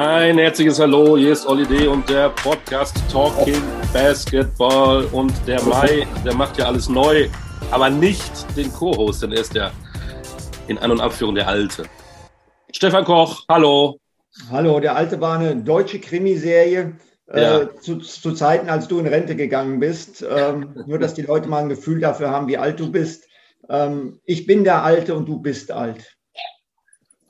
Ein herzliches Hallo, hier ist Olli D. und der Podcast Talking Basketball. Und der Mai, der macht ja alles neu, aber nicht den Co-Host, denn er ist der in An- und Abführung der Alte. Stefan Koch, hallo. Hallo, der Alte war eine deutsche Krimiserie. Ja. Äh, zu, zu Zeiten, als du in Rente gegangen bist. Ähm, nur, dass die Leute mal ein Gefühl dafür haben, wie alt du bist. Ähm, ich bin der Alte und du bist alt.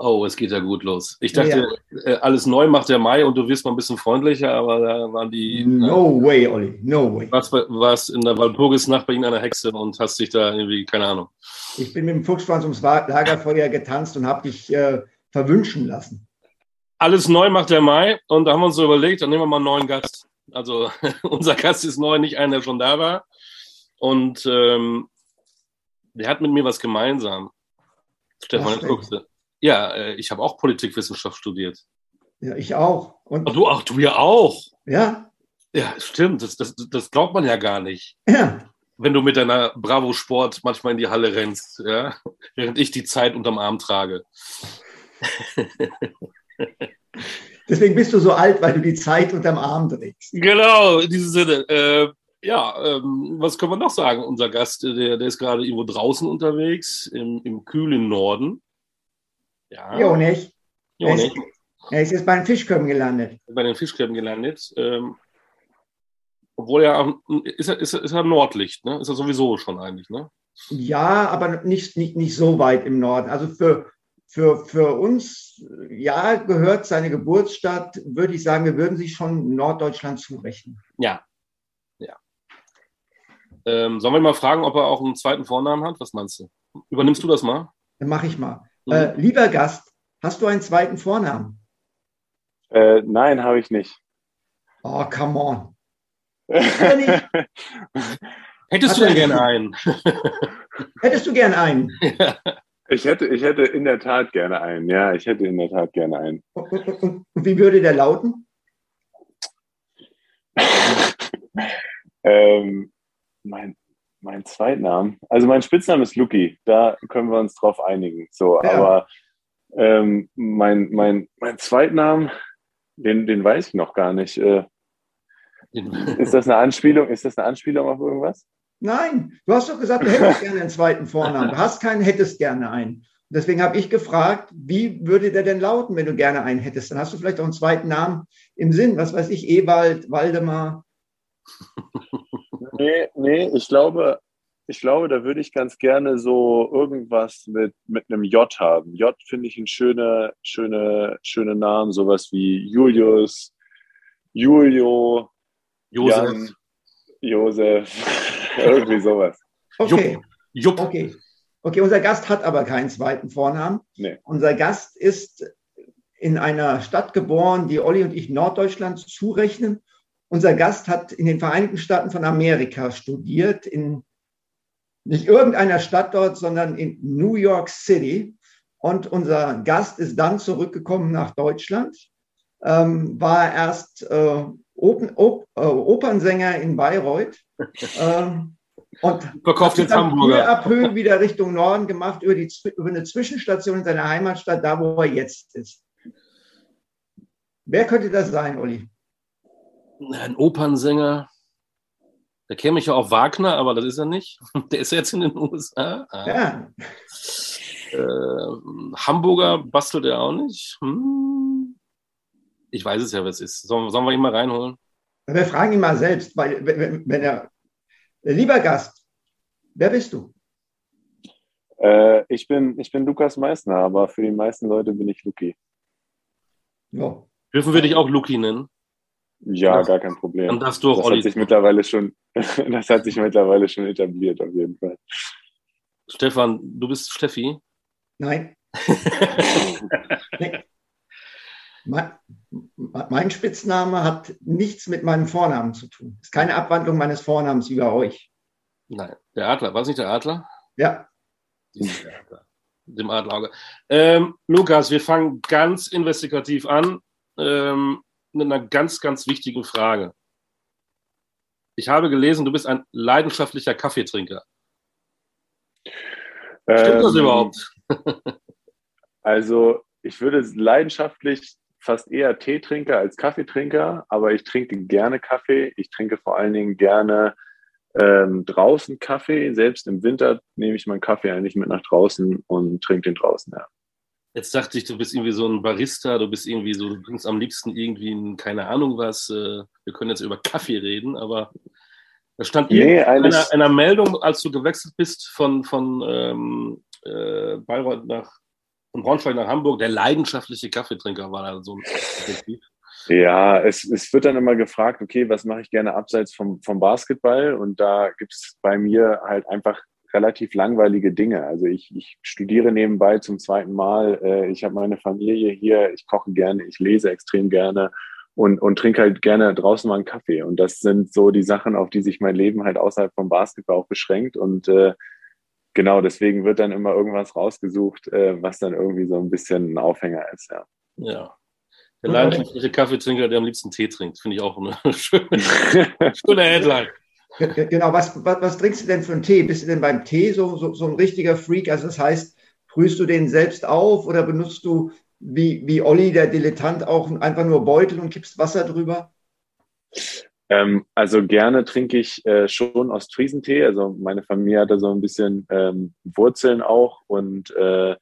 Oh, es geht ja gut los. Ich dachte, äh, alles neu macht der Mai und du wirst mal ein bisschen freundlicher, aber da waren die. No way, Olli, no way. Was warst in der Walpurgisnacht bei irgendeiner Hexe und hast dich da irgendwie, keine Ahnung. Ich bin mit dem Fuchsschwanz ums Lagerfeuer getanzt und habe dich äh, verwünschen lassen. Alles neu macht der Mai und da haben wir uns so überlegt, dann nehmen wir mal einen neuen Gast. Also unser Gast ist neu, nicht einer, der schon da war. Und ähm, der hat mit mir was gemeinsam. Stefan, jetzt guckst du. Ja, äh, ich habe auch Politikwissenschaft studiert. Ja, ich auch. Und Und du, ach, du ja auch. ja, Ja, stimmt. Das, das, das glaubt man ja gar nicht. ja, Wenn du mit deiner Bravo Sport manchmal in die Halle rennst, ja, während ich die Zeit unterm Arm trage. deswegen bist du so alt, weil du die Zeit unterm Arm trägst. Genau, in diesem Sinne. Äh, ja, ähm, was können wir noch sagen? Unser Gast, der, der ist gerade irgendwo draußen unterwegs, im, im kühlen Norden. Ja, Jo, nicht? jo, Er nicht? ist, er ist jetzt bei den Fischköpfen gelandet. bei den Fischgräben gelandet. Ähm, obwohl er, auch- ist er, ist er, ist er Nordlicht, ne? Ist er sowieso schon eigentlich, ne? Ja, aber nicht, nicht, nicht so weit im Norden. Also für, für, für uns, ja, gehört seine Geburtsstadt, würde ich sagen, wir würden sich schon Norddeutschland zurechnen. Ja. Ja. Ähm, sollen wir mal fragen, ob er auch einen zweiten Vornamen hat? Was meinst du? Übernimmst du das mal? Dann mache ich mal. Mhm. Äh, lieber Gast, hast du einen zweiten Vornamen? Äh, nein, habe ich nicht. Oh, come on. Hättest Hat du denn er- gerne einen? Hättest du gern einen? ich, hätte, ich hätte in der Tat gerne einen. Ja, ich hätte in der Tat gerne einen. Und wie würde der lauten? ähm, mein, mein Zweitnamen. Also mein Spitzname ist Lucky. Da können wir uns drauf einigen. So, Ja. aber ähm, mein, mein, mein Zweitnamen, den, den weiß ich noch gar nicht. Äh, ist das eine Anspielung? Ist das eine Anspielung auf irgendwas? Nein, du hast doch gesagt, du hättest gerne einen zweiten Vornamen. Du hast keinen, hättest gerne einen. Deswegen habe ich gefragt, wie würde der denn lauten, wenn du gerne einen hättest? Dann hast du vielleicht auch einen zweiten Namen im Sinn. Was weiß ich, Ewald, Waldemar. Nee, nee, ich glaube, ich glaube, da würde ich ganz gerne so irgendwas mit, mit einem J haben. J finde ich ein schöner, schöne, schöne Namen, sowas wie Julius, Julio, Josef. Jan, Josef, irgendwie sowas. Okay, Jupp. okay. Okay, unser Gast hat aber keinen zweiten Vornamen. Nee. Unser Gast ist in einer Stadt geboren, die Olli und ich Norddeutschland zurechnen. Unser Gast hat in den Vereinigten Staaten von Amerika studiert, in nicht irgendeiner Stadt dort, sondern in New York City. Und unser Gast ist dann zurückgekommen nach Deutschland, ähm, war erst äh, Open, Op, äh, Opernsänger in Bayreuth. ähm, und Verkauft dann Hamburger. à peu wieder Richtung Norden gemacht, über, die, über eine Zwischenstation in seiner Heimatstadt, da wo er jetzt ist. Wer könnte das sein, Olli? Ein Opernsänger. Da käme ich ja auf Wagner, aber das ist er nicht. Der ist jetzt in den USA. Ah. Ja, Äh, Hamburger bastelt er auch nicht. Hm. Ich weiß es ja, wer es ist. Sollen, sollen wir ihn mal reinholen? wir fragen ihn mal selbst, weil wenn wenn er, lieber Gast, wer bist du? Äh, ich, bin, ich bin Lukas Meissner, aber für die meisten Leute bin ich Luki. Ja. Dürfen wir dich auch Luki nennen? Ja, Ja. gar kein Problem. Dann darfst du auch Das Olli. hat sich mittlerweile schon, das hat sich mittlerweile schon etabliert, auf jeden Fall. Stefan, du bist Steffi. Nein. nee. Mein, mein Spitzname hat nichts mit meinem Vornamen zu tun. Ist keine Abwandlung meines Vornamens wie bei euch. Nein, der Adler. War es nicht der Adler? Ja, Der Adler. Dem Adlerauge. Ähm, Lukas, wir fangen ganz investigativ an ähm, mit einer ganz, ganz wichtigen Frage. Ich habe gelesen, du bist ein leidenschaftlicher Kaffeetrinker. Stimmt das Ähm, überhaupt? Also, ich würde leidenschaftlich fast eher Teetrinker als Kaffeetrinker, aber ich trinke gerne Kaffee. Ich trinke vor allen Dingen gerne ähm, draußen Kaffee. Selbst im Winter nehme ich meinen Kaffee eigentlich mit nach draußen und trinke den draußen, ja. Jetzt dachte ich, du bist irgendwie so ein Barista, du bist irgendwie so, du bringst am liebsten irgendwie, ein, keine Ahnung was, äh, wir können jetzt über Kaffee reden, aber da stand nee, in einer, einer, Meldung, als du gewechselt bist von, von ähm, äh, Bayreuth nach, von Braunschweig nach Hamburg, der leidenschaftliche Kaffeetrinker war da so ein. Ja, es, es wird dann immer gefragt, okay, was mache ich gerne abseits vom, vom Basketball? Und da gibt es bei mir halt einfach relativ langweilige Dinge. Also ich, ich studiere nebenbei zum zweiten Mal, äh, ich habe meine Familie hier, ich koche gerne, ich lese extrem gerne und, und trinke halt gerne draußen mal einen Kaffee. Und das sind so die Sachen, auf die sich mein Leben halt außerhalb vom Basketball auch beschränkt. Und äh, genau, deswegen wird dann immer irgendwas rausgesucht, äh, was dann irgendwie so ein bisschen ein Aufhänger ist, ja. Ja. Der leidenschaftliche Kaffeetrinker, der am liebsten Tee trinkt, finde ich auch eine schöne, schöne Headline. Genau, was, was, was, trinkst du denn für einen Tee? Bist du denn beim Tee so, so, so ein richtiger Freak? Also das heißt, brühst du den selbst auf oder benutzt du wie, wie Olli, der Dilettant, auch einfach nur Beutel und kippst Wasser drüber? Ähm, also gerne trinke ich äh, schon Ostfriesentee. Also meine Familie hat da so ein bisschen ähm, Wurzeln auch und äh,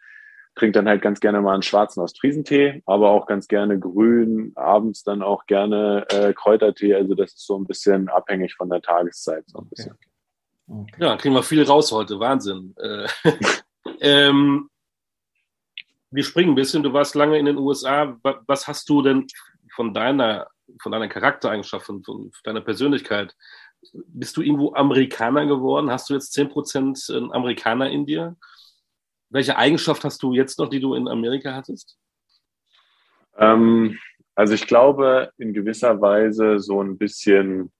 trinke dann halt ganz gerne mal einen schwarzen Ostfriesentee, aber auch ganz gerne grün, abends dann auch gerne äh, Kräutertee. Also das ist so ein bisschen abhängig von der Tageszeit. So ein bisschen. Okay. Ja, dann kriegen wir viel raus heute. Wahnsinn. Äh, ähm, wir springen ein bisschen. Du warst lange in den USA. Was hast du denn von deiner, von deiner Charaktereigenschaft, von, von deiner Persönlichkeit? Bist du irgendwo Amerikaner geworden? Hast du jetzt 10% äh, Amerikaner in dir? Welche Eigenschaft hast du jetzt noch, die du in Amerika hattest? Ähm, also ich glaube in gewisser Weise so ein bisschen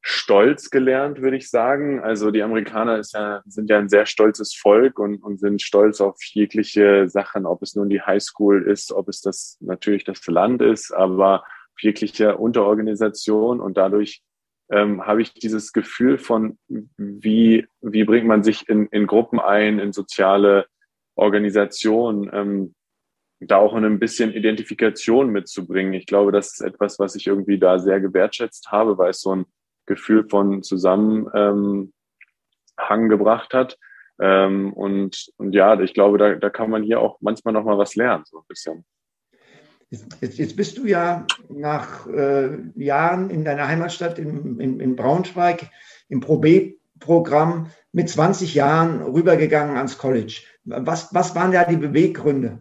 Stolz gelernt, würde ich sagen. Also die Amerikaner ja, sind ja ein sehr stolzes Volk und, und, sind stolz auf jegliche Sachen, ob es nun die Highschool ist, ob es das natürlich das Land ist, aber jegliche Unterorganisation und dadurch ähm, habe ich dieses Gefühl von, wie, wie bringt man sich in, in Gruppen ein, in soziale Organisationen, ähm, da auch ein bisschen Identifikation mitzubringen. Ich glaube, das ist etwas, was ich irgendwie da sehr gewertschätzt habe, weil es so ein Gefühl von Zusammenhang ähm, gebracht hat. Ähm, und, und ja, ich glaube, da, da kann man hier auch manchmal noch mal was lernen, so ein bisschen. Jetzt, jetzt, bist du ja nach äh, Jahren in deiner Heimatstadt in, in, in Braunschweig im Pro B-Programm mit 20 Jahren rübergegangen ans College. Was, was waren da die Beweggründe?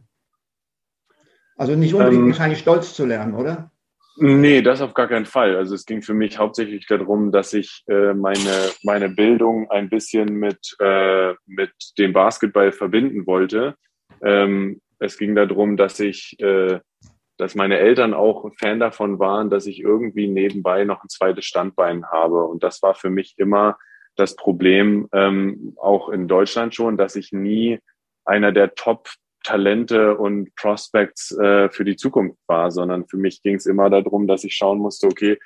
Also nicht unbedingt ähm, wahrscheinlich stolz zu lernen, oder? Nee, das auf gar keinen Fall. Also es ging für mich hauptsächlich darum, dass ich äh, meine, meine Bildung ein bisschen mit, äh, mit dem Basketball verbinden wollte. Ähm, es ging darum, dass ich äh, dass meine Eltern auch Fan davon waren, dass ich irgendwie nebenbei noch ein zweites Standbein habe. Und das war für mich immer das Problem, ähm, auch in Deutschland schon, dass ich nie einer der Top-Talente und Prospects äh, für die Zukunft war, sondern für mich ging es immer darum, dass ich schauen musste, okay,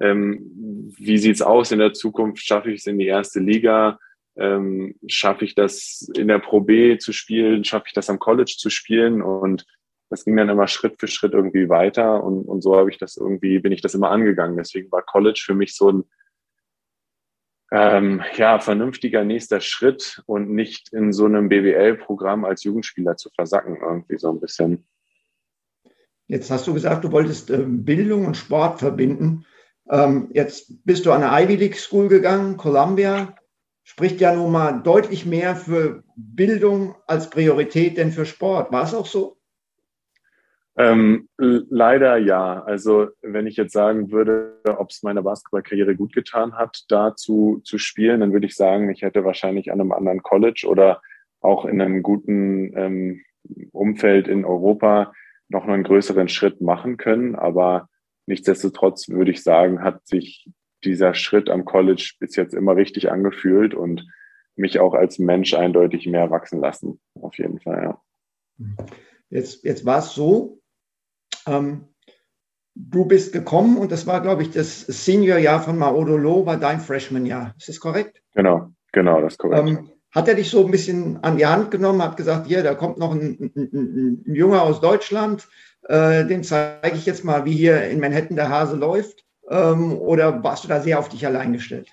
ähm, wie sieht's aus in der Zukunft? Schaffe ich es in die erste Liga? Ähm, schaffe ich das in der Pro B zu spielen? Schaffe ich das am College zu spielen? Und das ging dann immer Schritt für Schritt irgendwie weiter und, und so habe ich das irgendwie, bin ich das immer angegangen. Deswegen war College für mich so ein ähm, ja, vernünftiger nächster Schritt und nicht in so einem BWL-Programm als Jugendspieler zu versacken, irgendwie so ein bisschen. Jetzt hast du gesagt, du wolltest äh, Bildung und Sport verbinden. Ähm, jetzt bist du an eine Ivy League School gegangen, Columbia. Spricht ja nun mal deutlich mehr für Bildung als Priorität denn für Sport. War es auch so? Ähm, leider ja. Also wenn ich jetzt sagen würde, ob es meiner Basketballkarriere gut getan hat, da zu, zu spielen, dann würde ich sagen, ich hätte wahrscheinlich an einem anderen College oder auch in einem guten ähm, Umfeld in Europa noch einen größeren Schritt machen können. Aber nichtsdestotrotz würde ich sagen, hat sich dieser Schritt am College bis jetzt immer richtig angefühlt und mich auch als Mensch eindeutig mehr wachsen lassen. Auf jeden Fall, ja. Jetzt, jetzt war es so, ähm, du bist gekommen und das war, glaube ich, das Senior-Jahr von Maodolo, war dein Freshman-Jahr. Ist das korrekt? Genau, genau, das ist korrekt. Ähm, hat er dich so ein bisschen an die Hand genommen, hat gesagt, hier, da kommt noch ein, ein, ein, ein Junge aus Deutschland, äh, dem zeige ich jetzt mal, wie hier in Manhattan der Hase läuft? Ähm, oder warst du da sehr auf dich allein gestellt?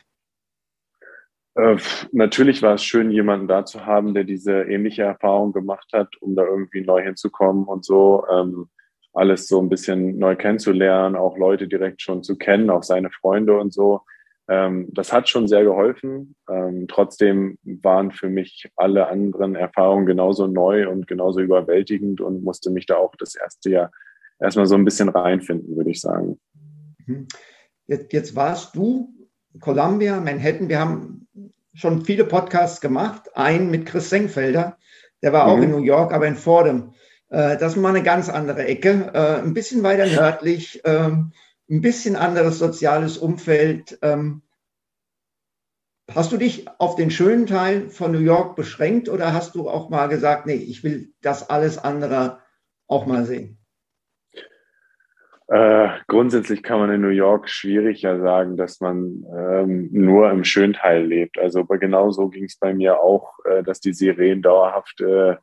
Äh, natürlich war es schön, jemanden da zu haben, der diese ähnliche Erfahrung gemacht hat, um da irgendwie neu hinzukommen und so. Ähm, alles so ein bisschen neu kennenzulernen, auch Leute direkt schon zu kennen, auch seine Freunde und so. Ähm, das hat schon sehr geholfen. Ähm, trotzdem waren für mich alle anderen Erfahrungen genauso neu und genauso überwältigend und musste mich da auch das erste Jahr erstmal so ein bisschen reinfinden, würde ich sagen. Mhm. Jetzt, jetzt warst du Columbia, Manhattan. Wir haben schon viele Podcasts gemacht. Einen mit Chris Senkfelder, der war auch mhm. in New York, aber in Fordham. Äh, das ist mal eine ganz andere Ecke, äh, ein bisschen weiter nördlich. Ähm, ein bisschen anderes soziales Umfeld. Ähm, hast du dich auf den schönen Teil von New York beschränkt oder hast du auch mal gesagt, nee, ich will das alles andere auch mal sehen? Äh, grundsätzlich kann man in New York schwieriger sagen, dass man ähm, nur im schönen Teil lebt. Also genau so ging es bei mir auch, äh, dass die Sirenen dauerhaft äh,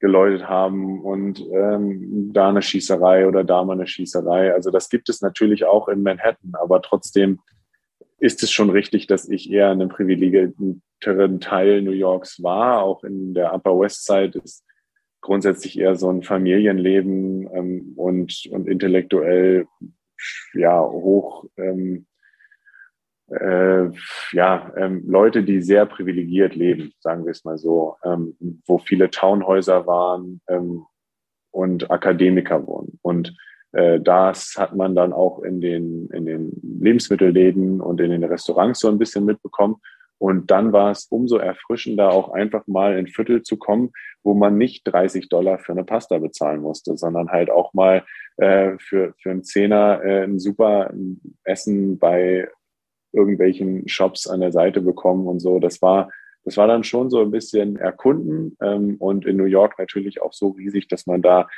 geläutet haben und ähm, da eine Schießerei oder da mal eine Schießerei. Also das gibt es natürlich auch in Manhattan, aber trotzdem ist es schon richtig, dass ich eher in einem privilegierteren Teil New Yorks war. Auch in der Upper West Side ist grundsätzlich eher so ein Familienleben ähm, und, und intellektuell ja hoch ähm, äh, ja, ähm, Leute, die sehr privilegiert leben, sagen wir es mal so, ähm, wo viele Townhäuser waren ähm, und Akademiker wohnen. Und äh, das hat man dann auch in den, in den Lebensmittelläden und in den Restaurants so ein bisschen mitbekommen. Und dann war es umso erfrischender, auch einfach mal in Viertel zu kommen, wo man nicht 30 Dollar für eine Pasta bezahlen musste, sondern halt auch mal äh, für, für einen Zehner äh, ein super Essen bei irgendwelchen Shops an der Seite bekommen und so. Das war, das war dann schon so ein bisschen erkunden ähm, und in New York natürlich auch so riesig, dass man da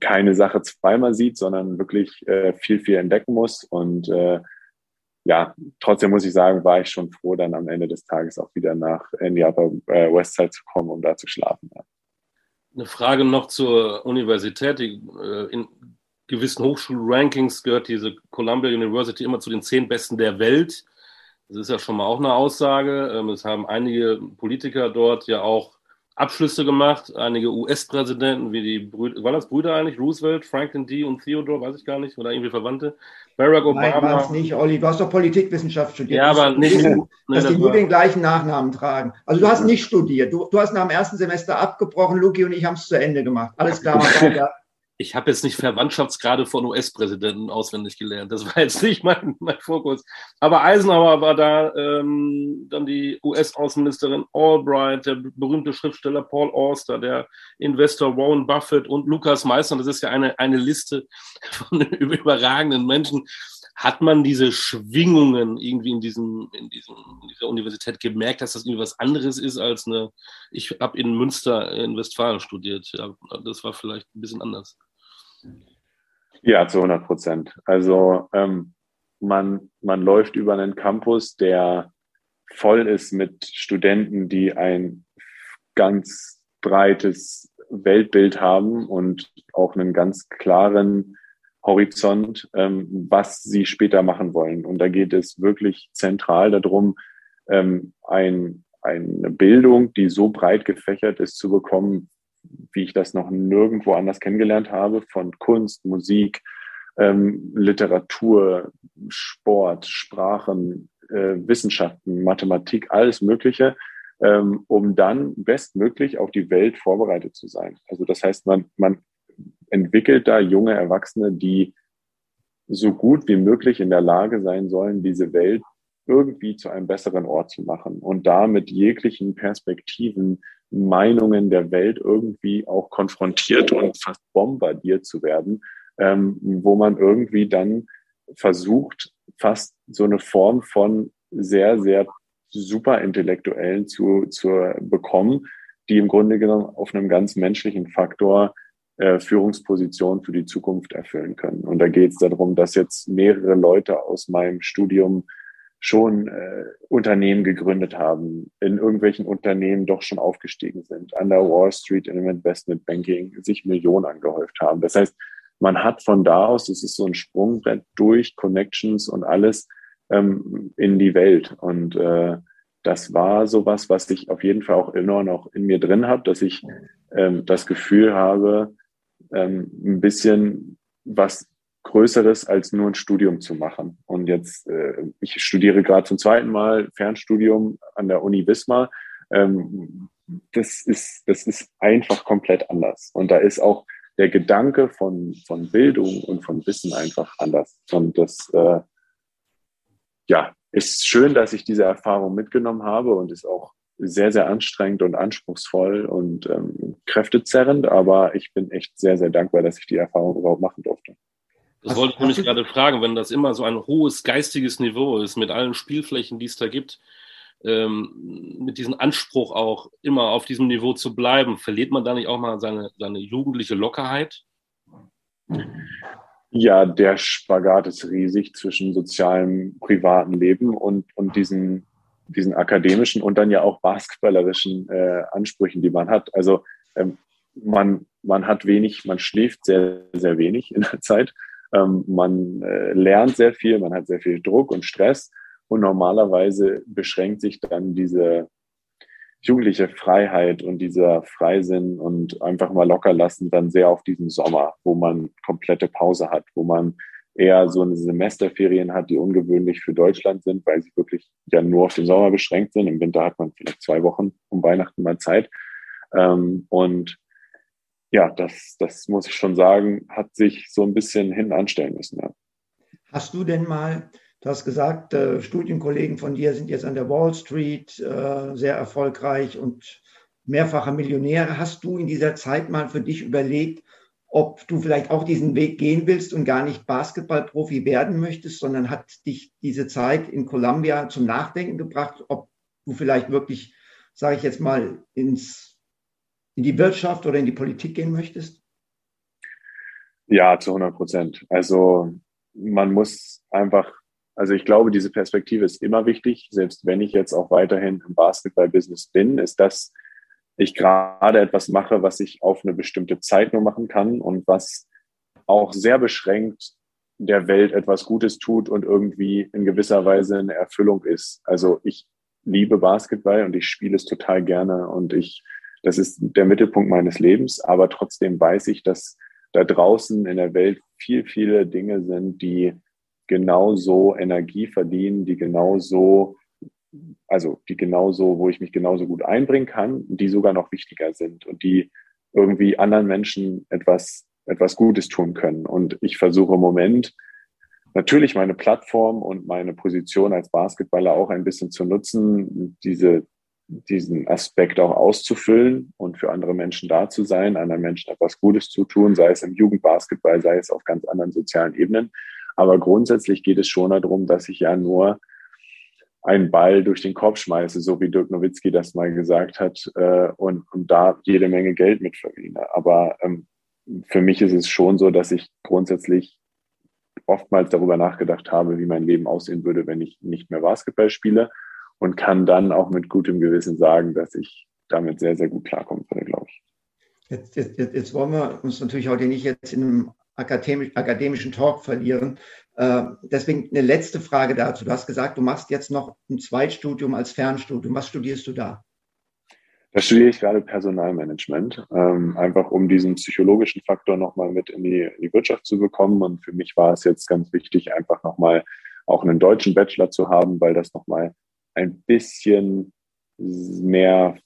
keine Sache zweimal sieht, sondern wirklich äh, viel, viel entdecken muss. Und äh, ja, trotzdem muss ich sagen, war ich schon froh, dann am Ende des Tages auch wieder nach in die Upper äh, West Side zu kommen, um da zu schlafen. Ja. Eine Frage noch zur Universität. Die, äh, in, gewissen Hochschulrankings gehört diese Columbia University immer zu den zehn besten der Welt. Das ist ja schon mal auch eine Aussage. Ähm, es haben einige Politiker dort ja auch Abschlüsse gemacht, einige US-Präsidenten, wie die Brüder, waren das Brüder eigentlich? Roosevelt, Franklin D. und Theodore, weiß ich gar nicht, oder irgendwie Verwandte. Barack Obama. Nein, war es nicht, Olli. Du hast doch Politikwissenschaft studiert. Ja, aber nicht. Wissen, dass die nur den gleichen Nachnamen tragen. Also du hast nicht studiert. Du, du hast nach dem ersten Semester abgebrochen. Luki und ich haben es zu Ende gemacht. Alles klar. Ich habe jetzt nicht Verwandtschaftsgrade von US-Präsidenten auswendig gelernt. Das war jetzt nicht mein, mein Fokus. Aber Eisenhower war da, ähm, dann die US-Außenministerin Albright, der berühmte Schriftsteller Paul Auster, der Investor Warren Buffett und Lukas Meissner. Das ist ja eine, eine Liste von überragenden Menschen hat man diese Schwingungen irgendwie in, diesem, in, diesem, in dieser Universität gemerkt, dass das irgendwie was anderes ist als eine, ich habe in Münster in Westfalen studiert. Ja, das war vielleicht ein bisschen anders. Ja, zu 100 Prozent. Also ähm, man, man läuft über einen Campus, der voll ist mit Studenten, die ein ganz breites Weltbild haben und auch einen ganz klaren Horizont, ähm, was sie später machen wollen. Und da geht es wirklich zentral darum, ähm, ein, eine Bildung, die so breit gefächert ist, zu bekommen, wie ich das noch nirgendwo anders kennengelernt habe, von Kunst, Musik, ähm, Literatur, Sport, Sprachen, äh, Wissenschaften, Mathematik, alles Mögliche, ähm, um dann bestmöglich auf die Welt vorbereitet zu sein. Also das heißt, man, man entwickelt da junge Erwachsene, die so gut wie möglich in der Lage sein sollen, diese Welt irgendwie zu einem besseren Ort zu machen und da mit jeglichen Perspektiven, Meinungen der Welt irgendwie auch konfrontiert und fast bombardiert zu werden, ähm, wo man irgendwie dann versucht, fast so eine Form von sehr, sehr super Intellektuellen zu, zu bekommen, die im Grunde genommen auf einem ganz menschlichen Faktor äh, Führungsposition für die Zukunft erfüllen können. Und da geht es darum, dass jetzt mehrere Leute aus meinem Studium schon äh, Unternehmen gegründet haben, in irgendwelchen Unternehmen doch schon aufgestiegen sind, an der Wall Street in Investment Banking sich Millionen angehäuft haben. Das heißt, man hat von da aus, es ist so ein Sprungbrett durch Connections und alles ähm, in die Welt. Und äh, das war sowas, was ich auf jeden Fall auch immer noch in mir drin habe, dass ich ähm, das Gefühl habe, ähm, ein bisschen was Größeres als nur ein Studium zu machen. Und jetzt, äh, ich studiere gerade zum zweiten Mal Fernstudium an der Uni Wismar. Ähm, das ist, das ist einfach komplett anders. Und da ist auch der Gedanke von, von Bildung und von Wissen einfach anders. Und das, äh, ja, ist schön, dass ich diese Erfahrung mitgenommen habe und ist auch sehr, sehr anstrengend und anspruchsvoll und ähm, kräftezerrend, aber ich bin echt sehr, sehr dankbar, dass ich die Erfahrung überhaupt machen durfte. Das wollte ich nämlich gerade fragen, wenn das immer so ein hohes geistiges Niveau ist, mit allen Spielflächen, die es da gibt, ähm, mit diesem Anspruch auch immer auf diesem Niveau zu bleiben, verliert man da nicht auch mal seine, seine jugendliche Lockerheit? Ja, der Spagat ist riesig zwischen sozialem, privaten Leben und, und diesen, diesen akademischen und dann ja auch basketballerischen äh, Ansprüchen, die man hat. Also ähm, man, man hat wenig, man schläft sehr, sehr wenig in der Zeit. Ähm, man äh, lernt sehr viel, man hat sehr viel Druck und Stress und normalerweise beschränkt sich dann diese jugendliche Freiheit und dieser Freisinn und einfach mal locker lassen dann sehr auf diesen Sommer, wo man komplette Pause hat, wo man eher so eine Semesterferien hat, die ungewöhnlich für Deutschland sind, weil sie wirklich ja nur auf den Sommer beschränkt sind. Im Winter hat man vielleicht zwei Wochen um Weihnachten mal Zeit. Ähm, und ja, das, das muss ich schon sagen, hat sich so ein bisschen hin anstellen müssen. Ja. Hast du denn mal Du hast gesagt, äh, Studienkollegen von dir sind jetzt an der Wall Street äh, sehr erfolgreich und mehrfache Millionäre. Hast du in dieser Zeit mal für dich überlegt, ob du vielleicht auch diesen Weg gehen willst und gar nicht Basketballprofi werden möchtest, sondern hat dich diese Zeit in Columbia zum Nachdenken gebracht, ob du vielleicht wirklich, sage ich jetzt mal, ins, in die Wirtschaft oder in die Politik gehen möchtest? Ja, zu 100 Prozent. Also man muss einfach also ich glaube, diese Perspektive ist immer wichtig. Selbst wenn ich jetzt auch weiterhin im Basketball-Business bin, ist das, ich gerade etwas mache, was ich auf eine bestimmte Zeit nur machen kann und was auch sehr beschränkt der Welt etwas Gutes tut und irgendwie in gewisser Weise eine Erfüllung ist. Also ich liebe Basketball und ich spiele es total gerne und ich, das ist der Mittelpunkt meines Lebens, aber trotzdem weiß ich, dass da draußen in der Welt viel, viele Dinge sind, die genauso Energie verdienen, die genauso, also die genauso, wo ich mich genauso gut einbringen kann, die sogar noch wichtiger sind und die irgendwie anderen Menschen etwas, etwas Gutes tun können. Und ich versuche im Moment natürlich meine Plattform und meine Position als Basketballer auch ein bisschen zu nutzen, diese, diesen Aspekt auch auszufüllen und für andere Menschen da zu sein, anderen Menschen etwas Gutes zu tun, sei es im Jugendbasketball, sei es auf ganz anderen sozialen Ebenen. Aber grundsätzlich geht es schon darum, dass ich ja nur einen Ball durch den Kopf schmeiße, so wie Dirk Nowitzki das mal gesagt hat, äh, und, und da jede Menge Geld mit verdiene. Aber ähm, für mich ist es schon so, dass ich grundsätzlich oftmals darüber nachgedacht habe, wie mein Leben aussehen würde, wenn ich nicht mehr Basketball spiele und kann dann auch mit gutem Gewissen sagen, dass ich damit sehr, sehr gut klarkommen würde, glaube ich. Jetzt, jetzt, jetzt wollen wir uns natürlich heute nicht jetzt in einem akademisch, akademischen Talk verlieren. Äh, deswegen eine letzte Frage dazu. Du hast gesagt, du machst jetzt noch ein Zweitstudium als Fernstudium. Was studierst du da? Da studiere ich gerade Personalmanagement, ähm, einfach um diesen psychologischen Faktor nochmal mit in die, in die Wirtschaft zu bekommen. Und für mich war es jetzt ganz wichtig, einfach nochmal auch einen deutschen Bachelor zu haben, weil das nochmal ein bisschen mehr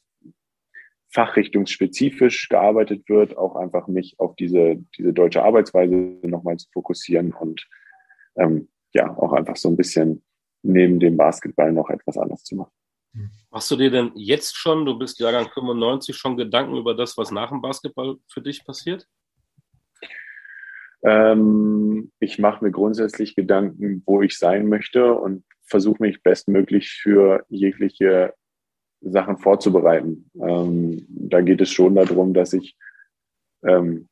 fachrichtungsspezifisch gearbeitet wird, auch einfach mich auf diese, diese deutsche Arbeitsweise nochmal zu fokussieren und ähm, ja, auch einfach so ein bisschen neben dem Basketball noch etwas anderes zu machen. Machst du dir denn jetzt schon, du bist Jahrgang 95, schon Gedanken über das, was nach dem Basketball für dich passiert? Ähm, ich mache mir grundsätzlich Gedanken, wo ich sein möchte und versuche mich bestmöglich für jegliche Sachen vorzubereiten. Ähm, da geht es schon darum, dass ich ähm,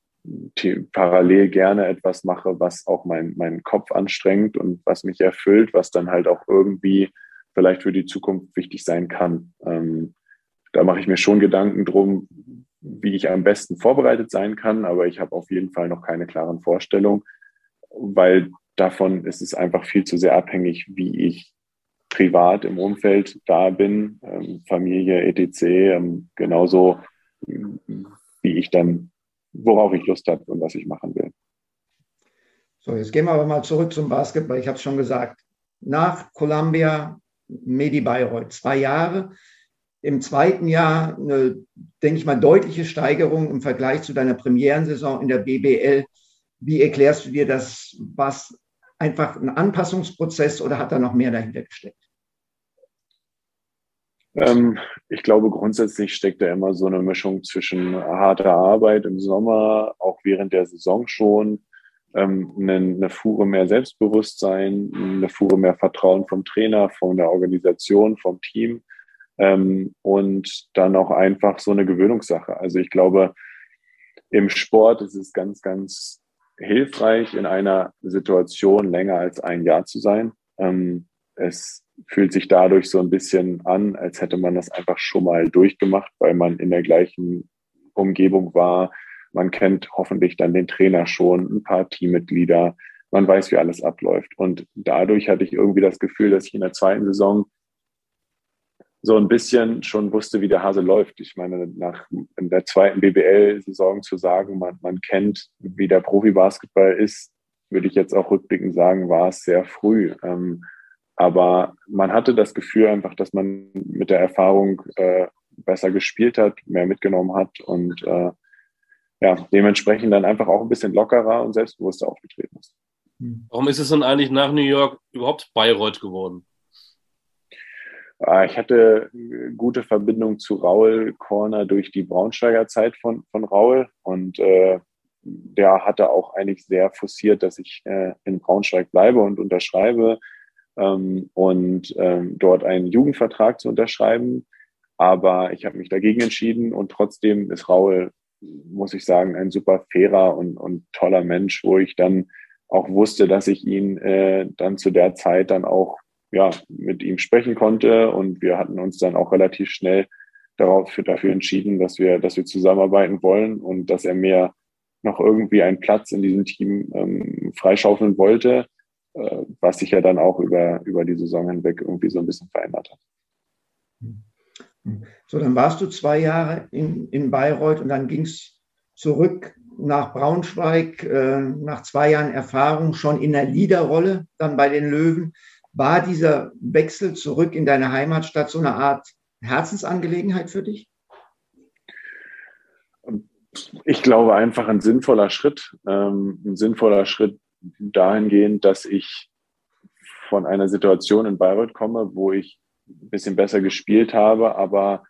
parallel gerne etwas mache, was auch mein, meinen Kopf anstrengt und was mich erfüllt, was dann halt auch irgendwie vielleicht für die Zukunft wichtig sein kann. Ähm, da mache ich mir schon Gedanken drum, wie ich am besten vorbereitet sein kann, aber ich habe auf jeden Fall noch keine klaren Vorstellungen, weil davon ist es einfach viel zu sehr abhängig, wie ich privat im Umfeld da bin, ähm, Familie, etc., ähm, genauso wie ich dann, worauf ich Lust habe und was ich machen will. So, jetzt gehen wir aber mal zurück zum Basketball. Ich habe es schon gesagt. Nach Columbia, Medi Bayreuth, zwei Jahre. Im zweiten Jahr eine, denke ich mal, deutliche Steigerung im Vergleich zu deiner Premierensaison in der BBL. Wie erklärst du dir das? Was einfach ein Anpassungsprozess oder hat da noch mehr dahinter gesteckt? Ähm, ich glaube, grundsätzlich steckt da immer so eine Mischung zwischen harter Arbeit im Sommer, auch während der Saison schon, ähm, eine, eine Fuhre mehr Selbstbewusstsein, eine Fuhre mehr Vertrauen vom Trainer, von der Organisation, vom Team ähm, und dann auch einfach so eine Gewöhnungssache. Also ich glaube, im Sport ist es ganz, ganz hilfreich, in einer Situation länger als ein Jahr zu sein. Ähm, es fühlt sich dadurch so ein bisschen an, als hätte man das einfach schon mal durchgemacht, weil man in der gleichen Umgebung war. Man kennt hoffentlich dann den Trainer schon, ein paar Teammitglieder. Man weiß, wie alles abläuft. Und dadurch hatte ich irgendwie das Gefühl, dass ich in der zweiten Saison so ein bisschen schon wusste, wie der Hase läuft. Ich meine, nach in der zweiten BBL-Saison zu sagen, man, man kennt, wie der Profi-Basketball ist, würde ich jetzt auch rückblickend sagen, war es sehr früh. Ähm, aber man hatte das Gefühl einfach, dass man mit der Erfahrung äh, besser gespielt hat, mehr mitgenommen hat und äh, ja, dementsprechend dann einfach auch ein bisschen lockerer und selbstbewusster aufgetreten ist. Warum ist es denn eigentlich nach New York überhaupt Bayreuth geworden? Ah, ich hatte gute Verbindung zu Raul Corner durch die Braunschweiger Zeit von, von Raul und äh, der hatte auch eigentlich sehr forciert, dass ich äh, in Braunschweig bleibe und unterschreibe ähm, und ähm, dort einen Jugendvertrag zu unterschreiben. Aber ich habe mich dagegen entschieden und trotzdem ist Raul, muss ich sagen, ein super fairer und, und toller Mensch, wo ich dann auch wusste, dass ich ihn äh, dann zu der Zeit dann auch ja, mit ihm sprechen konnte und wir hatten uns dann auch relativ schnell darauf, dafür entschieden, dass wir, dass wir zusammenarbeiten wollen und dass er mir noch irgendwie einen Platz in diesem Team ähm, freischaufeln wollte. Äh, was sich ja dann auch über, über die Saison hinweg irgendwie so ein bisschen verändert hat. So, dann warst du zwei Jahre in, in Bayreuth und dann ging es zurück nach Braunschweig, äh, nach zwei Jahren Erfahrung schon in der Leaderrolle, dann bei den Löwen. War dieser Wechsel zurück in deine Heimatstadt so eine Art Herzensangelegenheit für dich? Ich glaube einfach ein sinnvoller Schritt, ähm, ein sinnvoller Schritt dahingehend, dass ich von einer Situation in Bayreuth komme, wo ich ein bisschen besser gespielt habe, aber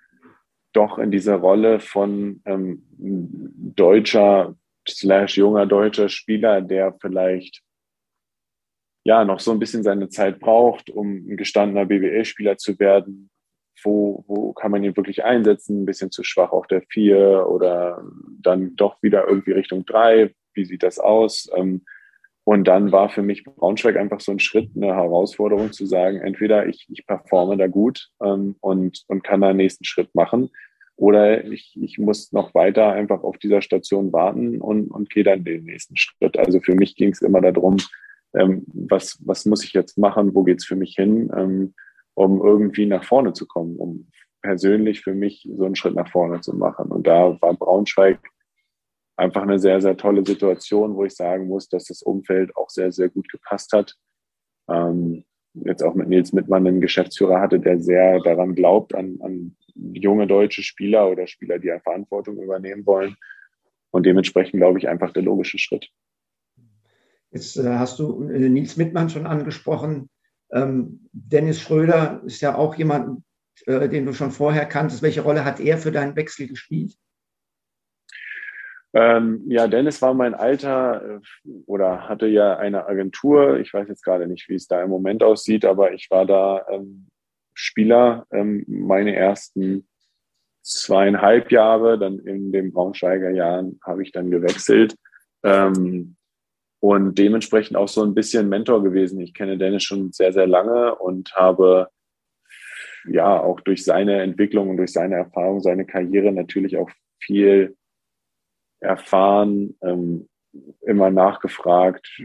doch in dieser Rolle von ähm, deutscher slash junger deutscher Spieler, der vielleicht ja noch so ein bisschen seine Zeit braucht, um ein gestandener BWL-Spieler zu werden. Wo, wo kann man ihn wirklich einsetzen? Ein bisschen zu schwach auf der vier oder dann doch wieder irgendwie Richtung drei. Wie sieht das aus? Ähm, und dann war für mich Braunschweig einfach so ein Schritt, eine Herausforderung zu sagen, entweder ich, ich performe da gut ähm, und, und kann da einen nächsten Schritt machen oder ich, ich muss noch weiter einfach auf dieser Station warten und, und gehe dann den nächsten Schritt. Also für mich ging es immer darum, ähm, was, was muss ich jetzt machen, wo geht's für mich hin, ähm, um irgendwie nach vorne zu kommen, um persönlich für mich so einen Schritt nach vorne zu machen. Und da war Braunschweig einfach eine sehr, sehr tolle Situation, wo ich sagen muss, dass das Umfeld auch sehr, sehr gut gepasst hat. Ähm, jetzt auch mit Nils Mittmann einen Geschäftsführer hatte, der sehr daran glaubt, an, an junge deutsche Spieler oder Spieler, die eine Verantwortung übernehmen wollen. Und dementsprechend glaube ich einfach der logische Schritt. Jetzt äh, hast du äh, Nils Mittmann schon angesprochen. Ähm, Dennis Schröder ist ja auch jemand, äh, den du schon vorher kanntest. Welche Rolle hat er für deinen Wechsel gespielt? Ähm, ja, Dennis war mein Alter äh, oder hatte ja eine Agentur. Ich weiß jetzt gerade nicht, wie es da im Moment aussieht, aber ich war da ähm, Spieler ähm, meine ersten zweieinhalb Jahre. Dann in den Braunschweiger Jahren habe ich dann gewechselt. Ähm, und dementsprechend auch so ein bisschen Mentor gewesen. Ich kenne Dennis schon sehr, sehr lange und habe ja auch durch seine Entwicklung und durch seine Erfahrung, seine Karriere natürlich auch viel erfahren, ähm, immer nachgefragt,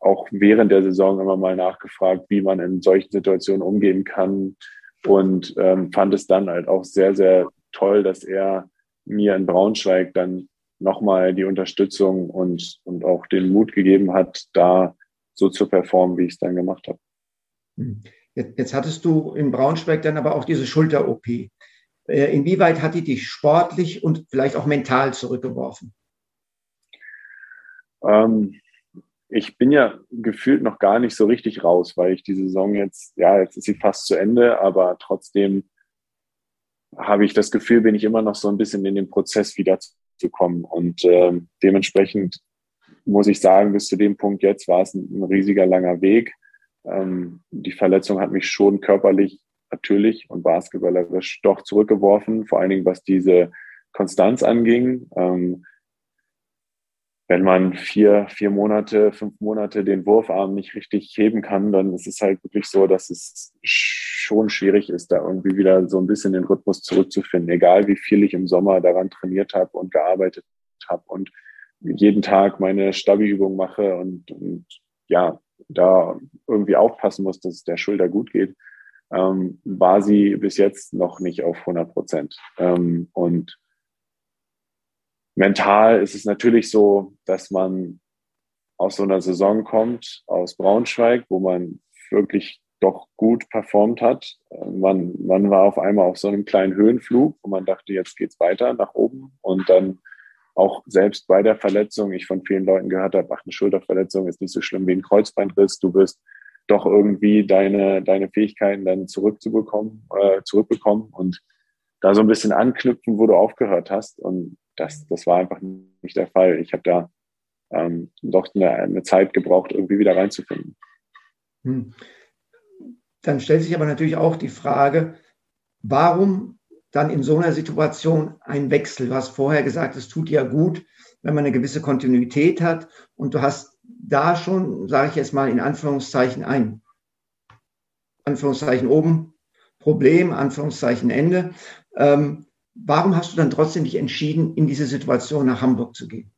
auch während der Saison immer mal nachgefragt, wie man in solchen Situationen umgehen kann und ähm, fand es dann halt auch sehr, sehr toll, dass er mir in Braunschweig dann nochmal die Unterstützung und, und auch den Mut gegeben hat, da so zu performen, wie ich es dann gemacht habe. Hm. Jetzt, jetzt hattest du in Braunschweig dann aber auch diese Schulter-OP. Äh, inwieweit hat die dich sportlich und vielleicht auch mental zurückgeworfen? Ähm, ich bin ja gefühlt noch gar nicht so richtig raus, weil ich die Saison jetzt, ja, jetzt ist sie fast zu Ende, aber trotzdem habe ich das Gefühl, bin ich immer noch so ein bisschen in den Prozess wiederzukommen. Und äh, dementsprechend muss ich sagen, bis zu dem Punkt jetzt war es ein, ein riesiger langer Weg. Ähm, die Verletzung hat mich schon körperlich natürlich und basketballerisch doch zurückgeworfen, vor allen Dingen was diese Konstanz anging. Ähm, wenn man vier, vier Monate, fünf Monate den Wurfarm nicht richtig heben kann, dann ist es halt wirklich so, dass es schon schwierig ist, da irgendwie wieder so ein bisschen den Rhythmus zurückzufinden. Egal wie viel ich im Sommer daran trainiert habe und gearbeitet habe und jeden Tag meine Stabi-Übung mache und, und ja, da irgendwie aufpassen muss, dass es der Schulter gut geht, ähm, war sie bis jetzt noch nicht auf 100 Prozent. Ähm, und mental ist es natürlich so, dass man aus so einer Saison kommt, aus Braunschweig, wo man wirklich doch gut performt hat. Man, man war auf einmal auf so einem kleinen Höhenflug, wo man dachte, jetzt geht's weiter nach oben. Und dann auch selbst bei der Verletzung, ich von vielen Leuten gehört habe, ach, eine Schulterverletzung ist nicht so schlimm wie ein Kreuzbeinriss. Du wirst doch irgendwie deine, deine Fähigkeiten dann zurückzubekommen, äh, zurückbekommen und da so ein bisschen anknüpfen, wo du aufgehört hast. Und das, das war einfach nicht der Fall. Ich habe da ähm, doch eine, eine, Zeit gebraucht, irgendwie wieder reinzufinden. Hm. Dann stellt sich aber natürlich auch die Frage, warum dann in so einer Situation ein Wechsel? Du hast vorher gesagt, es tut ja gut, wenn man eine gewisse Kontinuität hat und du hast da schon, sage ich jetzt mal in Anführungszeichen, ein Anführungszeichen oben Problem, Anführungszeichen Ende. Ähm, warum hast du dann trotzdem dich entschieden, in diese Situation nach Hamburg zu gehen?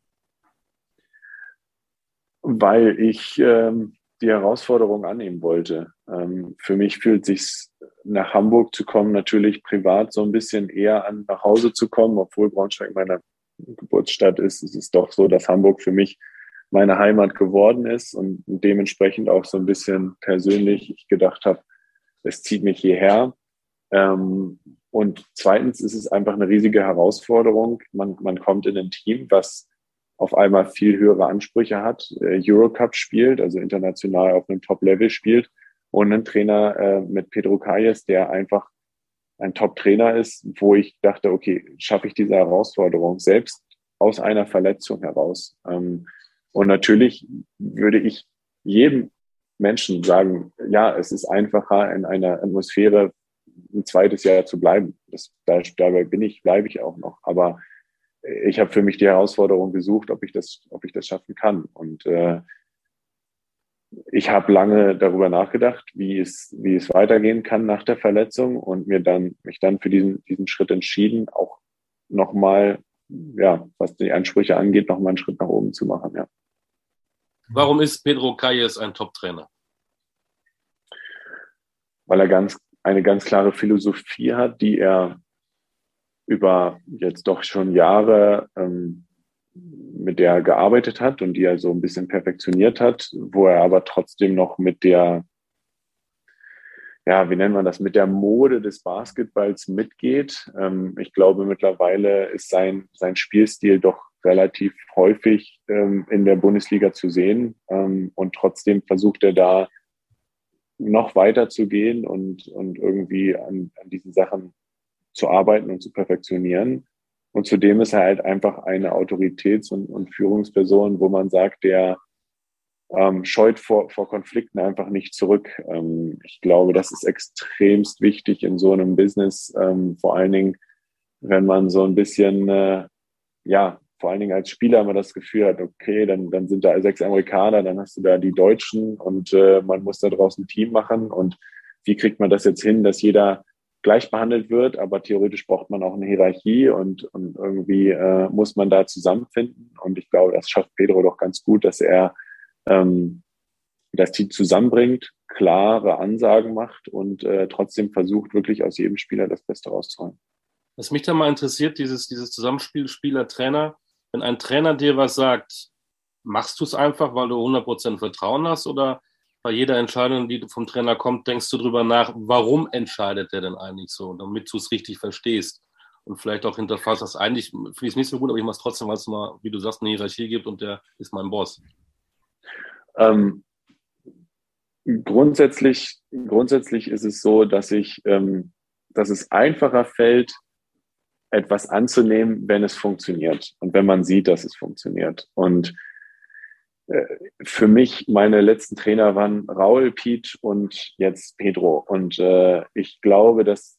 Weil ich ähm, die Herausforderung annehmen wollte. Ähm, für mich fühlt sich nach Hamburg zu kommen natürlich privat so ein bisschen eher an, nach Hause zu kommen, obwohl Braunschweig meine Geburtsstadt ist. Es ist doch so, dass Hamburg für mich meine Heimat geworden ist und dementsprechend auch so ein bisschen persönlich ich gedacht habe, es zieht mich hierher. Ähm, und zweitens ist es einfach eine riesige Herausforderung. Man, man kommt in ein Team, was auf einmal viel höhere Ansprüche hat, äh, Eurocup spielt, also international auf einem Top-Level spielt und einen Trainer äh, mit Pedro Calles, der einfach ein Top-Trainer ist, wo ich dachte, okay, schaffe ich diese Herausforderung selbst aus einer Verletzung heraus. Ähm, und natürlich würde ich jedem Menschen sagen, ja, es ist einfacher in einer Atmosphäre ein zweites Jahr zu bleiben. Das, da, dabei bin ich, bleibe ich auch noch. Aber ich habe für mich die Herausforderung gesucht, ob ich das, ob ich das schaffen kann. Und äh, ich habe lange darüber nachgedacht, wie es, wie es weitergehen kann nach der Verletzung und mir dann, mich dann für diesen, diesen Schritt entschieden, auch nochmal, ja, was die Ansprüche angeht, nochmal einen Schritt nach oben zu machen, ja. Warum ist Pedro Calles ein Top-Trainer? Weil er ganz, eine ganz klare Philosophie hat, die er über jetzt doch schon Jahre ähm, mit der er gearbeitet hat und die er so ein bisschen perfektioniert hat, wo er aber trotzdem noch mit der, ja, wie nennt man das, mit der Mode des Basketballs mitgeht. Ähm, ich glaube, mittlerweile ist sein, sein Spielstil doch relativ häufig ähm, in der Bundesliga zu sehen. Ähm, und trotzdem versucht er da noch weiter zu gehen und, und irgendwie an, an diesen Sachen zu arbeiten und zu perfektionieren. Und zudem ist er halt einfach eine Autoritäts- und, und Führungsperson, wo man sagt, der ähm, scheut vor, vor Konflikten einfach nicht zurück. Ähm, ich glaube, das ist extremst wichtig in so einem Business, ähm, vor allen Dingen, wenn man so ein bisschen, äh, ja, vor allen Dingen als Spieler man das Gefühl hat, okay, dann, dann sind da sechs Amerikaner, dann hast du da die Deutschen und äh, man muss da draußen ein Team machen. Und wie kriegt man das jetzt hin, dass jeder gleich behandelt wird, aber theoretisch braucht man auch eine Hierarchie und, und irgendwie äh, muss man da zusammenfinden. Und ich glaube, das schafft Pedro doch ganz gut, dass er ähm, das Team zusammenbringt, klare Ansagen macht und äh, trotzdem versucht, wirklich aus jedem Spieler das Beste rauszuholen. Was mich da mal interessiert, dieses, dieses Zusammenspiel Spieler-Trainer, wenn ein Trainer dir was sagt, machst du es einfach, weil du 100% Vertrauen hast oder bei jeder Entscheidung, die vom Trainer kommt, denkst du drüber nach, warum entscheidet der denn eigentlich so, damit du es richtig verstehst und vielleicht auch hinterfragst, das eigentlich finde ich es nicht so gut, aber ich mache es trotzdem, weil es mal, wie du sagst, eine Hierarchie gibt und der ist mein Boss. Ähm, grundsätzlich, grundsätzlich ist es so, dass ich, ähm, dass es einfacher fällt, etwas anzunehmen, wenn es funktioniert und wenn man sieht, dass es funktioniert. Und für mich, meine letzten Trainer waren Raul, Pete und jetzt Pedro. Und äh, ich glaube, dass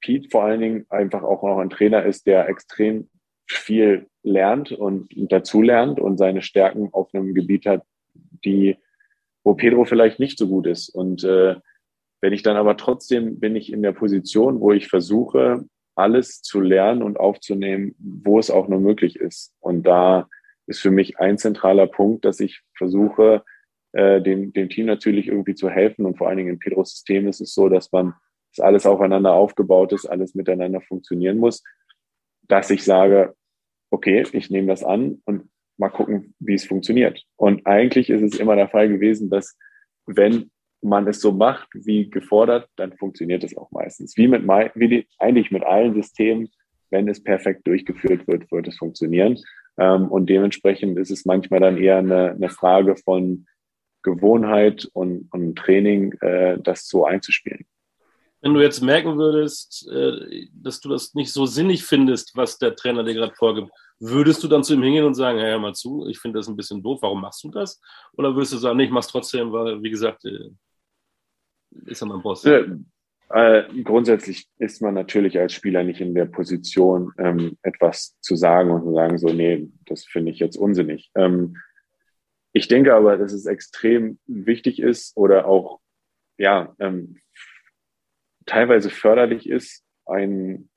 Pete vor allen Dingen einfach auch noch ein Trainer ist, der extrem viel lernt und dazulernt und seine Stärken auf einem Gebiet hat, die, wo Pedro vielleicht nicht so gut ist. Und äh, wenn ich dann aber trotzdem bin ich in der Position, wo ich versuche, alles zu lernen und aufzunehmen, wo es auch nur möglich ist. Und da ist für mich ein zentraler Punkt, dass ich versuche, äh, dem, dem Team natürlich irgendwie zu helfen. Und vor allen Dingen im Pedros System ist es so, dass man, dass alles aufeinander aufgebaut ist, alles miteinander funktionieren muss, dass ich sage, okay, ich nehme das an und mal gucken, wie es funktioniert. Und eigentlich ist es immer der Fall gewesen, dass wenn man es so macht, wie gefordert, dann funktioniert es auch meistens. Wie mit, wie die, eigentlich mit allen Systemen, wenn es perfekt durchgeführt wird, wird es funktionieren. Ähm, und dementsprechend ist es manchmal dann eher eine, eine Frage von Gewohnheit und, und Training, äh, das so einzuspielen. Wenn du jetzt merken würdest, äh, dass du das nicht so sinnig findest, was der Trainer dir gerade vorgibt, würdest du dann zu ihm hingehen und sagen, hey, hör mal zu, ich finde das ein bisschen doof, warum machst du das? Oder würdest du sagen, nee, ich mach's trotzdem, weil, wie gesagt, äh, ist er mein Boss? Äh, äh, grundsätzlich ist man natürlich als Spieler nicht in der Position, ähm, etwas zu sagen und zu sagen, so, nee, das finde ich jetzt unsinnig. Ähm, ich denke aber, dass es extrem wichtig ist oder auch, ja, ähm, teilweise förderlich ist, ein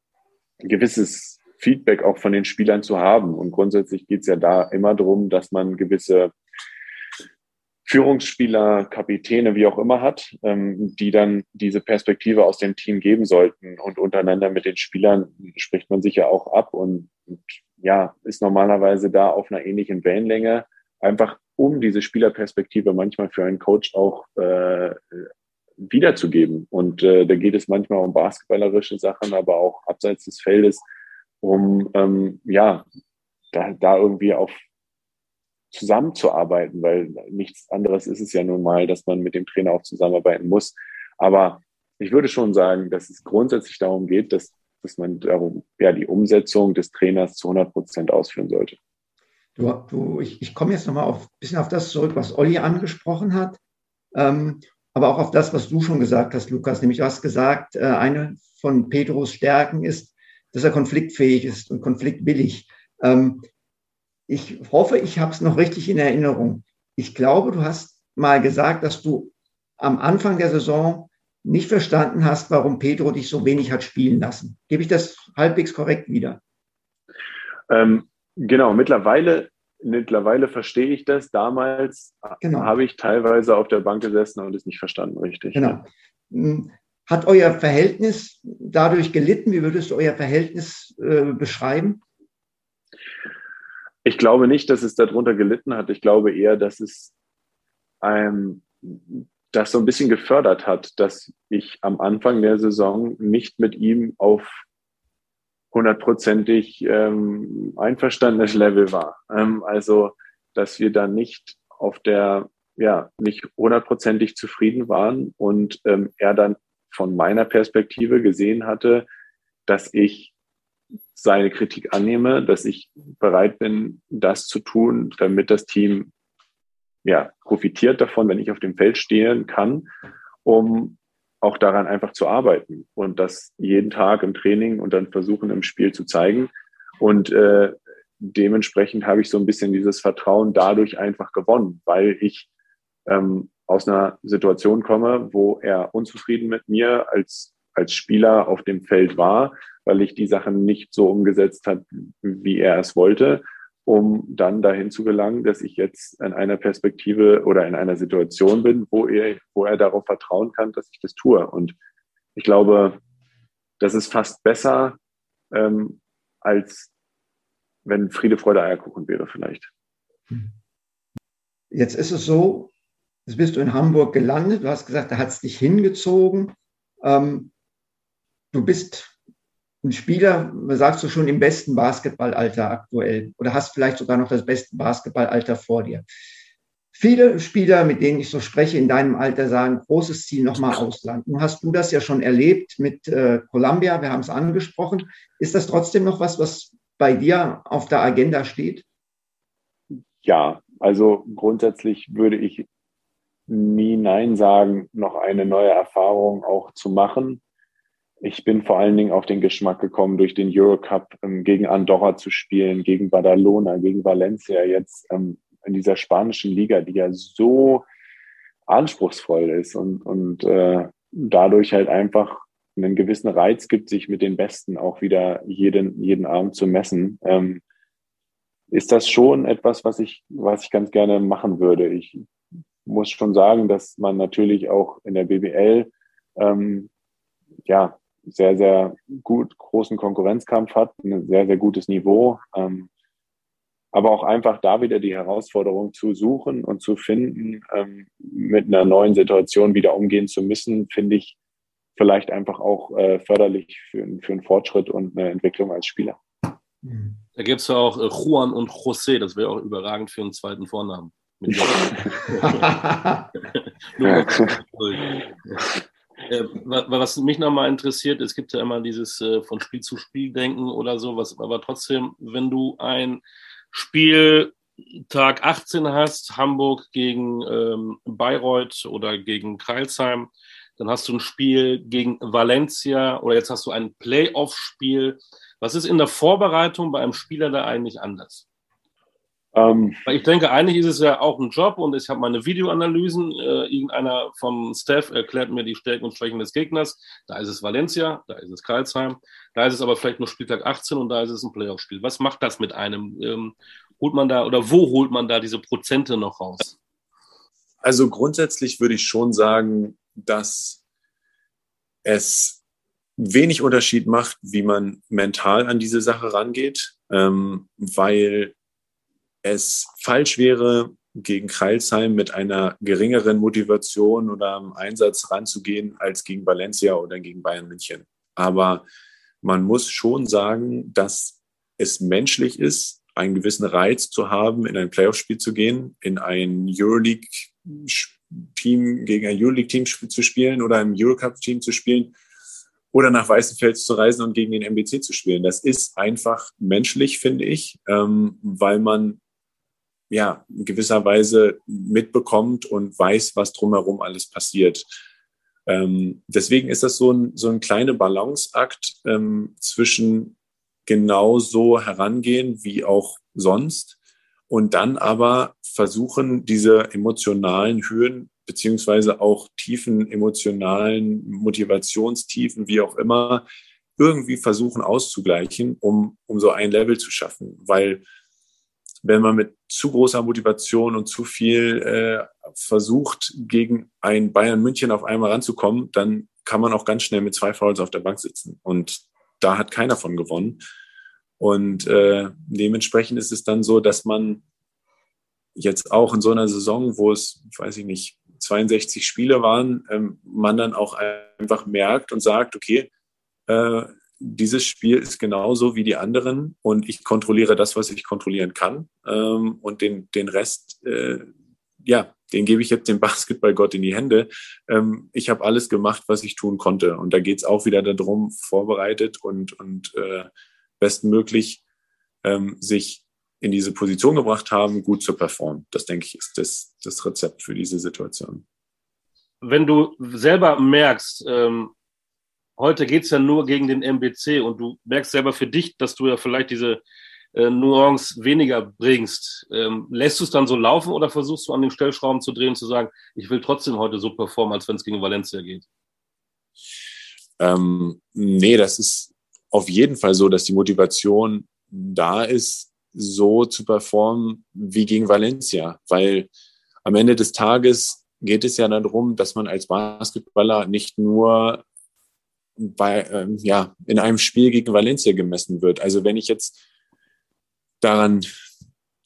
gewisses Feedback auch von den Spielern zu haben. Und grundsätzlich geht es ja da immer darum, dass man gewisse Führungsspieler, Kapitäne, wie auch immer hat, ähm, die dann diese Perspektive aus dem Team geben sollten. Und untereinander mit den Spielern spricht man sich ja auch ab und, und ja, ist normalerweise da auf einer ähnlichen Wellenlänge, einfach um diese Spielerperspektive manchmal für einen Coach auch äh, wiederzugeben. Und äh, da geht es manchmal um basketballerische Sachen, aber auch abseits des Feldes, um ähm, ja, da, da irgendwie auf zusammenzuarbeiten, weil nichts anderes ist es ja nun mal, dass man mit dem Trainer auch zusammenarbeiten muss. Aber ich würde schon sagen, dass es grundsätzlich darum geht, dass, dass man darum, ja, die Umsetzung des Trainers zu 100 Prozent ausführen sollte. Du, du, ich, ich komme jetzt nochmal ein bisschen auf das zurück, was Olli angesprochen hat, ähm, aber auch auf das, was du schon gesagt hast, Lukas. Nämlich, du hast gesagt, äh, eine von Pedros Stärken ist, dass er konfliktfähig ist und konfliktwillig. Ähm, ich hoffe, ich habe es noch richtig in Erinnerung. Ich glaube, du hast mal gesagt, dass du am Anfang der Saison nicht verstanden hast, warum Pedro dich so wenig hat spielen lassen. Gebe ich das halbwegs korrekt wieder? Ähm, genau, mittlerweile, mittlerweile verstehe ich das. Damals genau. habe ich teilweise auf der Bank gesessen und es nicht verstanden, richtig. Genau. Hm, hat euer Verhältnis dadurch gelitten? Wie würdest du euer Verhältnis äh, beschreiben? Ich glaube nicht, dass es darunter gelitten hat. Ich glaube eher, dass es ähm, das so ein bisschen gefördert hat, dass ich am Anfang der Saison nicht mit ihm auf hundertprozentig ähm, einverstandenes Level war. Ähm, also, dass wir dann nicht auf der, ja, nicht hundertprozentig zufrieden waren und ähm, er dann von meiner Perspektive gesehen hatte, dass ich seine Kritik annehme, dass ich bereit bin, das zu tun, damit das Team ja, profitiert davon, wenn ich auf dem Feld stehen kann, um auch daran einfach zu arbeiten und das jeden Tag im Training und dann versuchen im Spiel zu zeigen. Und äh, dementsprechend habe ich so ein bisschen dieses Vertrauen dadurch einfach gewonnen, weil ich ähm, aus einer Situation komme, wo er unzufrieden mit mir als als Spieler auf dem Feld war, weil ich die Sachen nicht so umgesetzt habe, wie er es wollte, um dann dahin zu gelangen, dass ich jetzt in einer Perspektive oder in einer Situation bin, wo er, wo er darauf vertrauen kann, dass ich das tue. Und ich glaube, das ist fast besser, ähm, als wenn Friede, Freude, Eierkuchen wäre vielleicht. Jetzt ist es so, jetzt bist du in Hamburg gelandet, du hast gesagt, da hat es dich hingezogen. Ähm, du bist ein Spieler, sagst du schon, im besten Basketballalter aktuell oder hast vielleicht sogar noch das beste Basketballalter vor dir. Viele Spieler, mit denen ich so spreche in deinem Alter, sagen, großes Ziel nochmal Ausland. Nun hast du das ja schon erlebt mit äh, Columbia, wir haben es angesprochen. Ist das trotzdem noch was, was bei dir auf der Agenda steht? Ja, also grundsätzlich würde ich nie Nein sagen, noch eine neue Erfahrung auch zu machen. Ich bin vor allen Dingen auf den Geschmack gekommen, durch den Eurocup ähm, gegen Andorra zu spielen, gegen Badalona, gegen Valencia jetzt ähm, in dieser spanischen Liga, die ja so anspruchsvoll ist und, und äh, dadurch halt einfach einen gewissen Reiz gibt, sich mit den Besten auch wieder jeden, jeden Abend zu messen, ähm, ist das schon etwas, was ich, was ich ganz gerne machen würde. Ich muss schon sagen, dass man natürlich auch in der BBL ähm, ja sehr, sehr gut großen Konkurrenzkampf hat, ein sehr, sehr gutes Niveau. Ähm, aber auch einfach da wieder die Herausforderung zu suchen und zu finden, ähm, mit einer neuen Situation wieder umgehen zu müssen, finde ich vielleicht einfach auch äh, förderlich für, für einen Fortschritt und eine Entwicklung als Spieler. Da gibt es ja auch äh, Juan und José, das wäre auch überragend für einen zweiten Vornamen. Äh, was mich nochmal interessiert, es gibt ja immer dieses äh, von Spiel zu Spiel denken oder so, was, aber trotzdem, wenn du ein Spiel Tag 18 hast, Hamburg gegen ähm, Bayreuth oder gegen Kreilsheim, dann hast du ein Spiel gegen Valencia oder jetzt hast du ein Playoff-Spiel. Was ist in der Vorbereitung bei einem Spieler da eigentlich anders? Ähm, ich denke, eigentlich ist es ja auch ein Job und ich habe meine Videoanalysen. Äh, irgendeiner vom Staff erklärt mir die Stärken und Schwächen des Gegners. Da ist es Valencia, da ist es Karlsheim, da ist es aber vielleicht nur Spieltag 18 und da ist es ein Playoff-Spiel. Was macht das mit einem? Ähm, holt man da oder wo holt man da diese Prozente noch raus? Also grundsätzlich würde ich schon sagen, dass es wenig Unterschied macht, wie man mental an diese Sache rangeht, ähm, weil es falsch wäre, gegen Kreilsheim mit einer geringeren Motivation oder einem Einsatz ranzugehen als gegen Valencia oder gegen Bayern München. Aber man muss schon sagen, dass es menschlich ist, einen gewissen Reiz zu haben, in ein Playoff-Spiel zu gehen, in ein Euroleague-Team gegen ein Euroleague-Team zu spielen oder ein Eurocup-Team zu spielen oder nach Weißenfels zu reisen und gegen den MBC zu spielen. Das ist einfach menschlich, finde ich, ähm, weil man ja, in gewisser Weise mitbekommt und weiß, was drumherum alles passiert. Ähm, deswegen ist das so ein, so ein kleiner Balanceakt ähm, zwischen genau so herangehen wie auch sonst und dann aber versuchen, diese emotionalen Höhen beziehungsweise auch tiefen emotionalen Motivationstiefen, wie auch immer, irgendwie versuchen auszugleichen, um, um so ein Level zu schaffen. Weil wenn man mit zu großer Motivation und zu viel äh, versucht, gegen ein Bayern München auf einmal ranzukommen, dann kann man auch ganz schnell mit zwei Fouls auf der Bank sitzen. Und da hat keiner von gewonnen. Und äh, dementsprechend ist es dann so, dass man jetzt auch in so einer Saison, wo es, weiß ich nicht, 62 Spiele waren, ähm, man dann auch einfach merkt und sagt, okay, äh, dieses Spiel ist genauso wie die anderen und ich kontrolliere das, was ich kontrollieren kann. Ähm, und den, den Rest, äh, ja, den gebe ich jetzt dem Basketballgott in die Hände. Ähm, ich habe alles gemacht, was ich tun konnte. Und da geht es auch wieder darum, vorbereitet und, und äh, bestmöglich ähm, sich in diese Position gebracht haben, gut zu performen. Das, denke ich, ist das, das Rezept für diese Situation. Wenn du selber merkst, ähm, heute geht es ja nur gegen den MBC und du merkst selber für dich, dass du ja vielleicht diese äh, Nuance weniger bringst. Ähm, lässt du es dann so laufen oder versuchst du an den Stellschrauben zu drehen und zu sagen, ich will trotzdem heute so performen, als wenn es gegen Valencia geht? ähm, nee, das ist auf jeden Fall so, dass die Motivation da ist, so zu performen wie gegen Valencia, weil am Ende des Tages geht es ja darum, dass man als Basketballer nicht nur bei, ähm, ja, in einem Spiel gegen Valencia gemessen wird. Also wenn ich jetzt daran